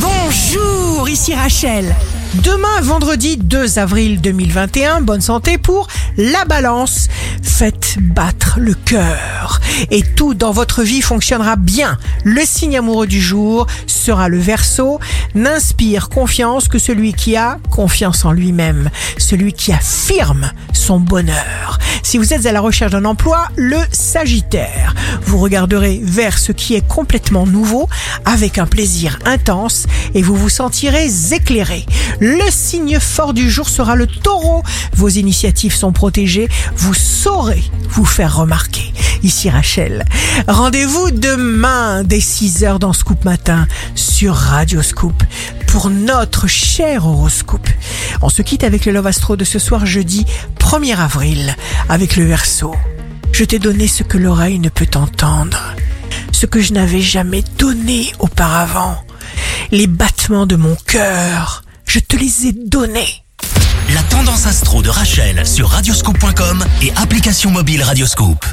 Bonjour, ici Rachel. Demain, vendredi 2 avril 2021, bonne santé pour la balance. Faites battre le cœur et tout dans votre vie fonctionnera bien. Le signe amoureux du jour sera le verso. N'inspire confiance que celui qui a confiance en lui-même, celui qui affirme son bonheur. Si vous êtes à la recherche d'un emploi, le Sagittaire. Vous regarderez vers ce qui est complètement nouveau avec un plaisir intense et vous vous sentirez éclairé. Le signe fort du jour sera le taureau. Vos initiatives sont protégées. Vous saurez vous faire remarquer. Ici Rachel. Rendez-vous demain dès 6h dans Scoop Matin sur Radio Scoop pour notre cher horoscope. On se quitte avec le Love Astro de ce soir jeudi 1er avril avec le verso. Je t'ai donné ce que l'oreille ne peut entendre, ce que je n'avais jamais donné auparavant. Les battements de mon cœur, je te les ai donnés. La tendance astro de Rachel sur radioscope.com et application mobile Radioscope.